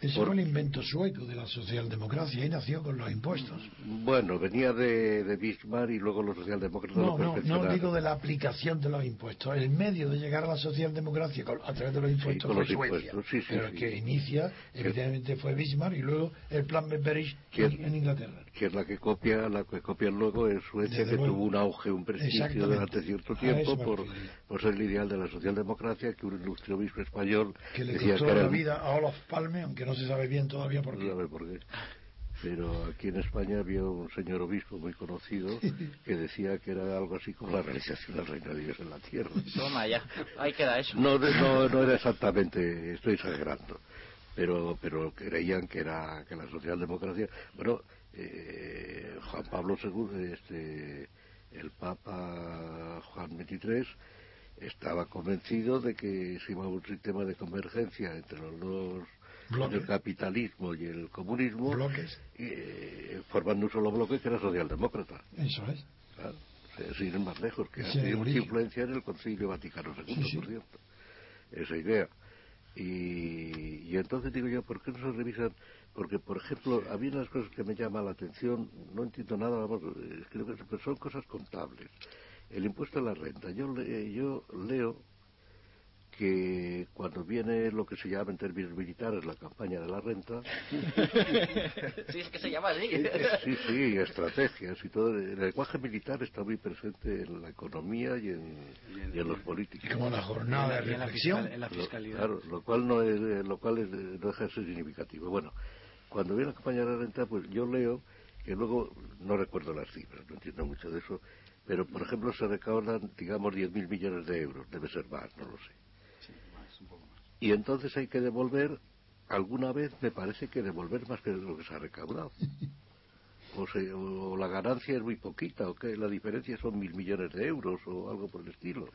Ese fue el invento sueco de la socialdemocracia y nació con los impuestos. Bueno, venía de, Bismarck y luego los socialdemócratas no, lo No, no digo de la aplicación de los impuestos. El medio de llegar a la socialdemocracia a través de los impuestos fue Suecia. pero el que inicia, evidentemente, fue Bismarck y luego el plan Beveridge en, Inglaterra. Que es la que copia, la que copia luego en Suecia, que tuvo un auge, un prestigio durante cierto tiempo por, por, ser el ideal de la socialdemocracia, que un ilustre obispo español que le costó la vida a Olaf Palme, aunque no se sabe bien todavía por qué. por qué. pero aquí en España había un señor obispo muy conocido que decía que era algo así como la realización del reino de Dios en la tierra. Toma ya, ahí queda eso. No, no, no era exactamente, estoy exagerando, pero, pero creían que era que la socialdemocracia, bueno, eh, Juan Pablo II, este, el Papa Juan XXIII, estaba convencido de que si iba a un sistema de convergencia entre los dos el capitalismo y el comunismo eh, formando un solo bloque que era socialdemócrata. Eso es. Claro, sin ir más lejos, que ha tenido mucha influencia en el Concilio Vaticano II, por cierto. Esa idea. Y, y, entonces digo yo, ¿por qué no se revisan? Porque, por ejemplo, había unas cosas que me llaman la atención, no entiendo nada, vamos, creo que son cosas contables. El impuesto a la renta. Yo, yo leo que cuando viene lo que se llama en términos militares la campaña de la renta. sí, es que se llama así. sí, sí, estrategias y todo. El lenguaje militar está muy presente en la economía y en, y en, los políticos. Como la jornada de reflexión. En la, fiscalidad. claro, lo cual no, es, lo cual es, no deja de ser significativo. Bueno, cuando viene la campaña de la renta, pues yo leo que luego, no recuerdo las cifras, no entiendo mucho de eso, pero por ejemplo se recaudan, digamos, 10.000 millones de euros, debe ser más, no lo sé y entonces hay que devolver, alguna vez me parece que devolver más que lo que se ha recaudado. O, la ganancia es muy poquita, o que la diferencia son mil millones de euros, o algo por el estilo,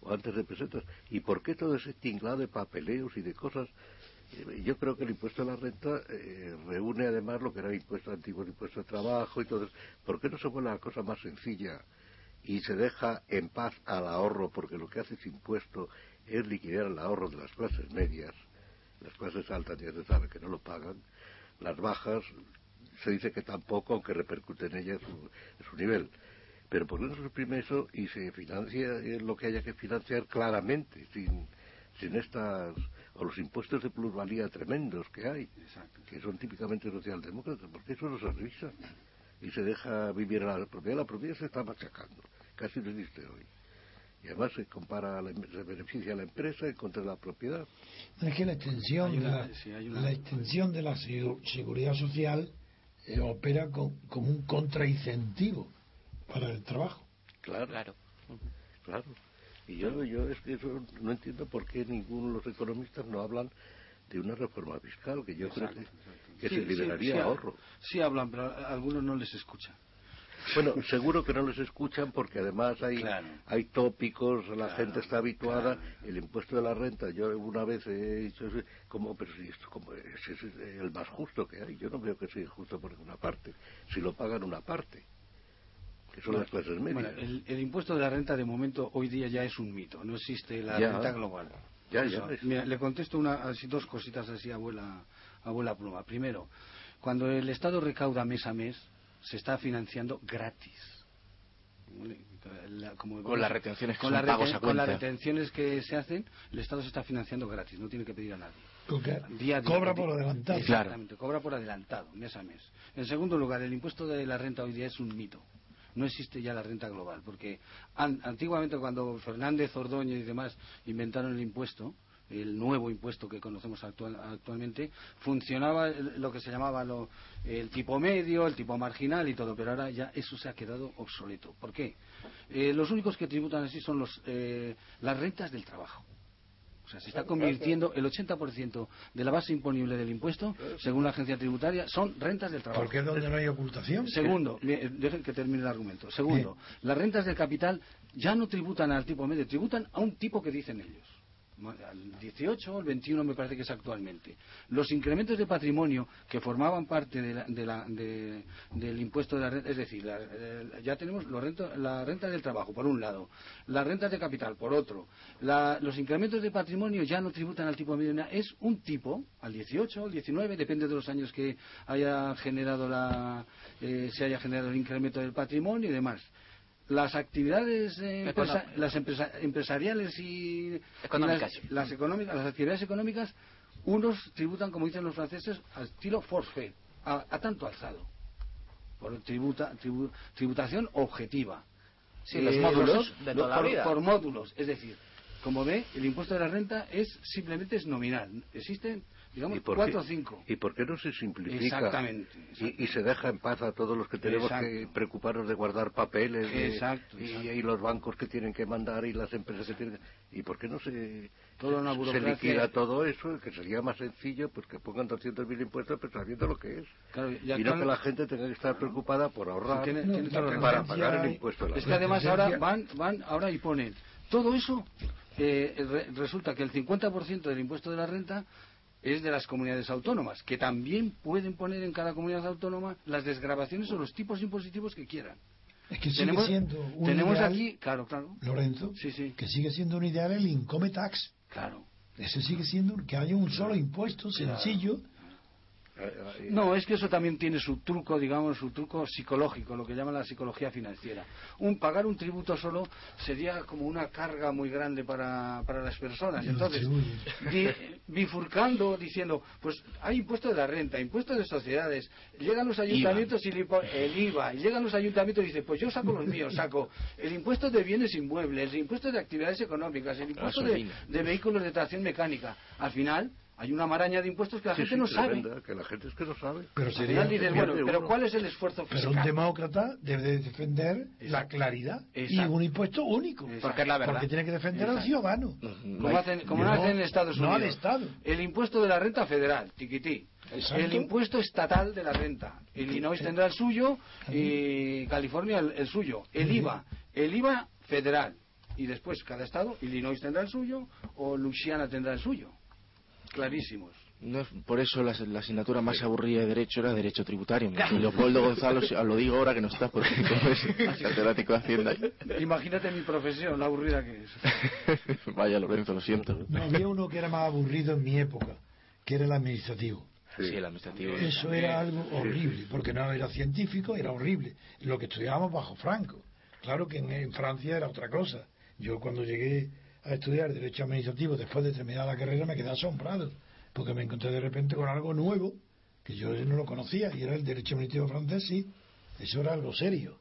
o antes de pesetas. ¿Y por qué todo ese tinglado de papeleos y de cosas? Eh, yo creo que el impuesto a la renta eh, reúne además lo que era el impuesto antiguo, el impuesto de trabajo y todo eso. ¿Por qué no se vuelve la cosa más sencilla y se deja en paz al ahorro? Porque lo que hace ese impuesto es liquidar el ahorro de las clases medias. Las clases altas ya se sabe que no lo pagan. Las bajas se dice que tampoco, aunque repercute en ellas su, su nivel. Pero por qué no se suprime eso y se financia lo que haya que financiar claramente, sin, sin estas o los impuestos de plusvalía tremendos que hay, que son típicamente socialdemócratas, porque eso no se revisa y se deja vivir a la propiedad. La propiedad se está machacando, casi no existe hoy y además se compara, se beneficia a la empresa y contra la propiedad. Es que la extensión, de, la, extensión de la seguridad social eh, opera como un contraincentivo para el trabajo. Claro, claro. claro. Y yo, yo es que eso no entiendo por qué ninguno de los economistas no hablan de una reforma fiscal, que yo creo que, se liberaría ahorro. Sí hablan, pero a algunos no les escuchan. Bueno, seguro que no les escuchan porque además hay, hay tópicos, la gente está habituada, el impuesto de la renta, yo una vez he dicho, como, pero si esto como, es, el más justo que hay, yo no veo que sea injusto por ninguna parte, si lo pagan una parte, que son las clases medias. Bueno, el, impuesto de la renta de momento hoy día ya es un mito, no existe la renta global. Ya, ya. Mira, le contesto una, así, dos cositas así, abuela, abuela pluma. Primero, cuando el Estado recauda mes a mes, se está financiando gratis. con las retenciones que con, con las retenciones que se hacen, el Estado se está financiando gratis, no tiene que pedir a nadie. Día cobra por adelantado. Exactamente, cobra por adelantado, mes a mes. En segundo lugar, el impuesto de la renta hoy día es un mito. No existe ya la renta global, porque antiguamente cuando Fernández, Ordóñez y demás inventaron el impuesto, el nuevo impuesto que conocemos actualmente, funcionaba lo que se llamaba el tipo medio, el tipo marginal y todo, pero ahora ya eso se ha quedado obsoleto. ¿Por qué? Eh, los únicos que tributan así son los, eh, las rentas del trabajo. O sea, se está convirtiendo el 80% de la base imponible del impuesto, según la agencia tributaria, son rentas del trabajo. ¿Por qué donde no hay ocultación? Segundo, dejen que termine el argumento. Segundo, las rentas del capital ya no tributan al tipo medio, tributan a un tipo que dicen ellos al 18 o al 21 me parece que es actualmente. Los incrementos de patrimonio que formaban parte de del impuesto de la renta, es decir, ya tenemos la renta del trabajo, por un lado, las rentas de capital, por otro, los incrementos de patrimonio ya no tributan al tipo medio, es un tipo, al 18, al 19, depende de los años que haya generado la, eh, se haya generado el incremento del patrimonio y demás las actividades eh, las empresariales y económicas. Las, económicas las actividades económicas unos tributan como dicen los franceses al estilo forfait a, tanto alzado. Por tributa, tributación objetiva. Sí, los eh, módulos de toda por, la vida. por módulos. Es decir como ve el impuesto de la renta es simplemente es nominal. Existen digamos cuatro o cinco. ¿Y por qué no se simplifica? Exactamente. Y, se deja en paz a todos los que tenemos que preocuparnos de guardar papeles exacto, y, los bancos que tienen que mandar y las empresas que tienen ¿Y por qué no se, se liquida todo eso? Que sería más sencillo pues que pongan 200.000 impuestos pero sabiendo lo que es. y no que la gente tenga que estar preocupada por ahorrar para pagar el impuesto. es que además ahora van, van ahora y ponen todo eso eh, resulta que el 50% del impuesto de la renta es de las comunidades autónomas, que también pueden poner en cada comunidad autónoma las desgrabaciones o los tipos impositivos que quieran. Es que sigue tenemos, siendo un tenemos ideal, aquí, claro, claro. Lorenzo, que sigue siendo un ideal el income tax. Claro. Ese sigue siendo que haya un solo impuesto sencillo no, es que eso también tiene su truco, digamos, su truco psicológico, lo que llaman la psicología financiera. Un pagar un tributo solo sería como una carga muy grande para, para las personas. Entonces, bifurcando, diciendo, pues hay impuesto de la renta, impuesto de sociedades, llegan los ayuntamientos y el IVA, y llegan los ayuntamientos y dicen, pues yo saco los míos, saco el impuesto de bienes inmuebles, el impuesto de actividades económicas, el impuesto de, de vehículos de tracción mecánica. Al final, hay una maraña de impuestos que la gente no sabe. que la gente es que no sabe. Pero, sería, pero ¿cuál es el esfuerzo Pero un demócrata debe defender la claridad y un impuesto único. Porque es la verdad. Porque tiene que defender al ciudadano. Como, hacen, como no, hacen en Estados Unidos. No al Estado. El impuesto de la renta federal, tiquití. El impuesto estatal de la renta. Illinois tendrá el suyo y California el, suyo. El IVA. El IVA federal. Y después cada estado, Illinois tendrá el suyo o Louisiana tendrá el suyo clarísimos. No, por eso la, asignatura más aburrida de Derecho era Derecho Tributario. Leopoldo Gonzalo, lo digo ahora que no está porque es catedrático de Hacienda. Imagínate mi profesión, la aburrida que es. Vaya, Lorenzo, lo siento. No, había uno que era más aburrido en mi época, que era el administrativo. Sí, el administrativo. Eso era algo horrible, porque no era científico, era horrible. Lo que estudiábamos bajo Franco. Claro que en Francia era otra cosa. Yo cuando llegué a estudiar Derecho Administrativo después de terminar la carrera me quedé asombrado, porque me encontré de repente con algo nuevo que yo no lo conocía, y era el Derecho Administrativo francés, sí, eso era algo serio.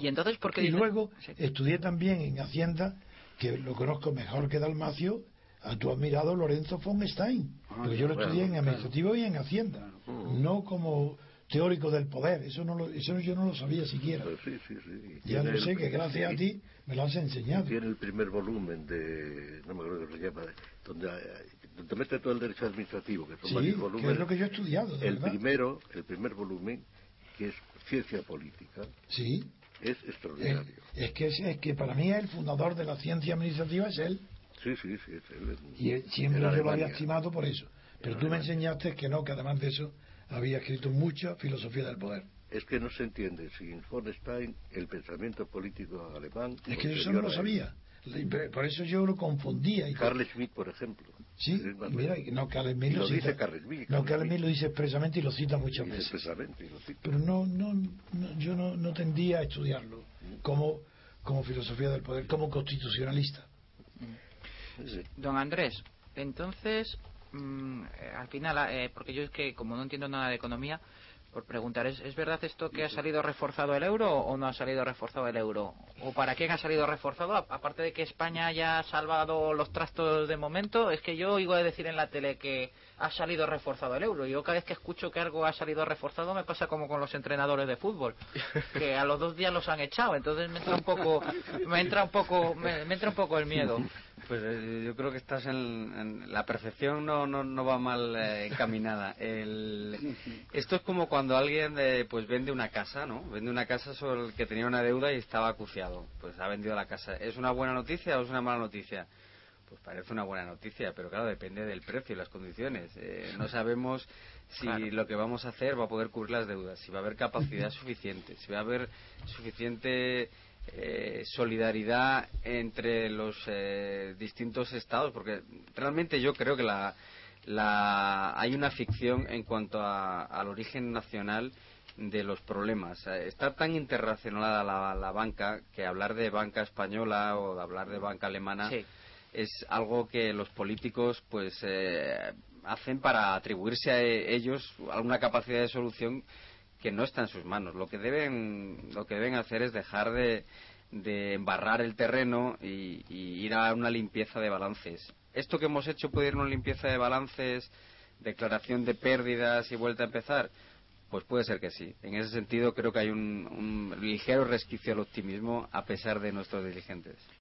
Y entonces, ¿por qué Y luego estudié también en Hacienda, que lo conozco mejor que Dalmacio, a tu admirado Lorenzo von Stein, ah, porque yo lo estudié en Administrativo y en Hacienda, no como teórico del poder. Eso no eso yo no lo sabía siquiera. Pues sí, sí, sí. Ya lo sé que gracias a ti me lo has enseñado. Tiene el primer volumen de, no me acuerdo cómo se llama, donde, donde mete todo el derecho administrativo, que son varios volúmenes. Que es lo que yo he estudiado. El primero, el primer volumen, que es ciencia política. Sí. Es extraordinario. Es, que es, que para mí el fundador de la ciencia administrativa es él. Sí, sí, sí, es él. y siempre yo lo había estimado por eso. Pero tú me enseñaste que no, que además de eso había escrito mucha filosofía del poder. Es que no se entiende sin von Stein el pensamiento político alemán. Es que eso no lo sabía. Por eso yo lo confundía. Y Carl Schmitt, por ejemplo. Sí, mira, no, Carl Schmitt lo, dice Carl Schmitt. No, Carl Schmitt lo dice expresamente y lo cita muchas veces. Expresamente, lo cita. Pero no, no, yo no, no tendía a estudiarlo como, como filosofía del poder, como constitucionalista. Don Andrés, entonces Mm, eh, al final, ah, eh, porque yo es que como no entiendo nada de economía, por preguntar, ¿es, ¿es, verdad esto que ha salido reforzado el euro o no ha salido reforzado el euro? ¿O para quién ha salido reforzado? Aparte de que España haya salvado los trastos de momento, es que yo oigo decir en la tele que ha salido reforzado el euro. Yo cada vez que escucho que algo ha salido reforzado me pasa como con los entrenadores de fútbol, que a los dos días los han echado. Entonces me entra un poco, me entra un poco, me entra un poco el miedo. Pues eh, yo creo que estás en, la perfección no, no, va mal eh, encaminada. esto es como cuando alguien eh, pues vende una casa, ¿no? Vende una casa sobre el que tenía una deuda y estaba acuciado. Pues ha vendido la casa. ¿Es una buena noticia o es una mala noticia? Pues parece una buena noticia, pero claro, depende del precio y las condiciones. no sabemos si lo que vamos a hacer va a poder cubrir las deudas, si va a haber capacidad suficiente, si va a haber suficiente eh, solidaridad entre los eh, distintos estados, porque realmente yo creo que la, la, hay una ficción en cuanto al origen nacional de los problemas. Eh, está tan interrelacionada la, la, banca que hablar de banca española o de hablar de banca alemana es algo que los políticos pues hacen para atribuirse a ellos alguna capacidad de solución que no está en sus manos. Lo que deben, lo que deben hacer es dejar de, de embarrar el terreno y, ir a una limpieza de balances. ¿Esto que hemos hecho puede ir a una limpieza de balances, declaración de pérdidas y vuelta a empezar? Pues puede ser que sí. En ese sentido creo que hay un, un ligero resquicio al optimismo a pesar de nuestros dirigentes.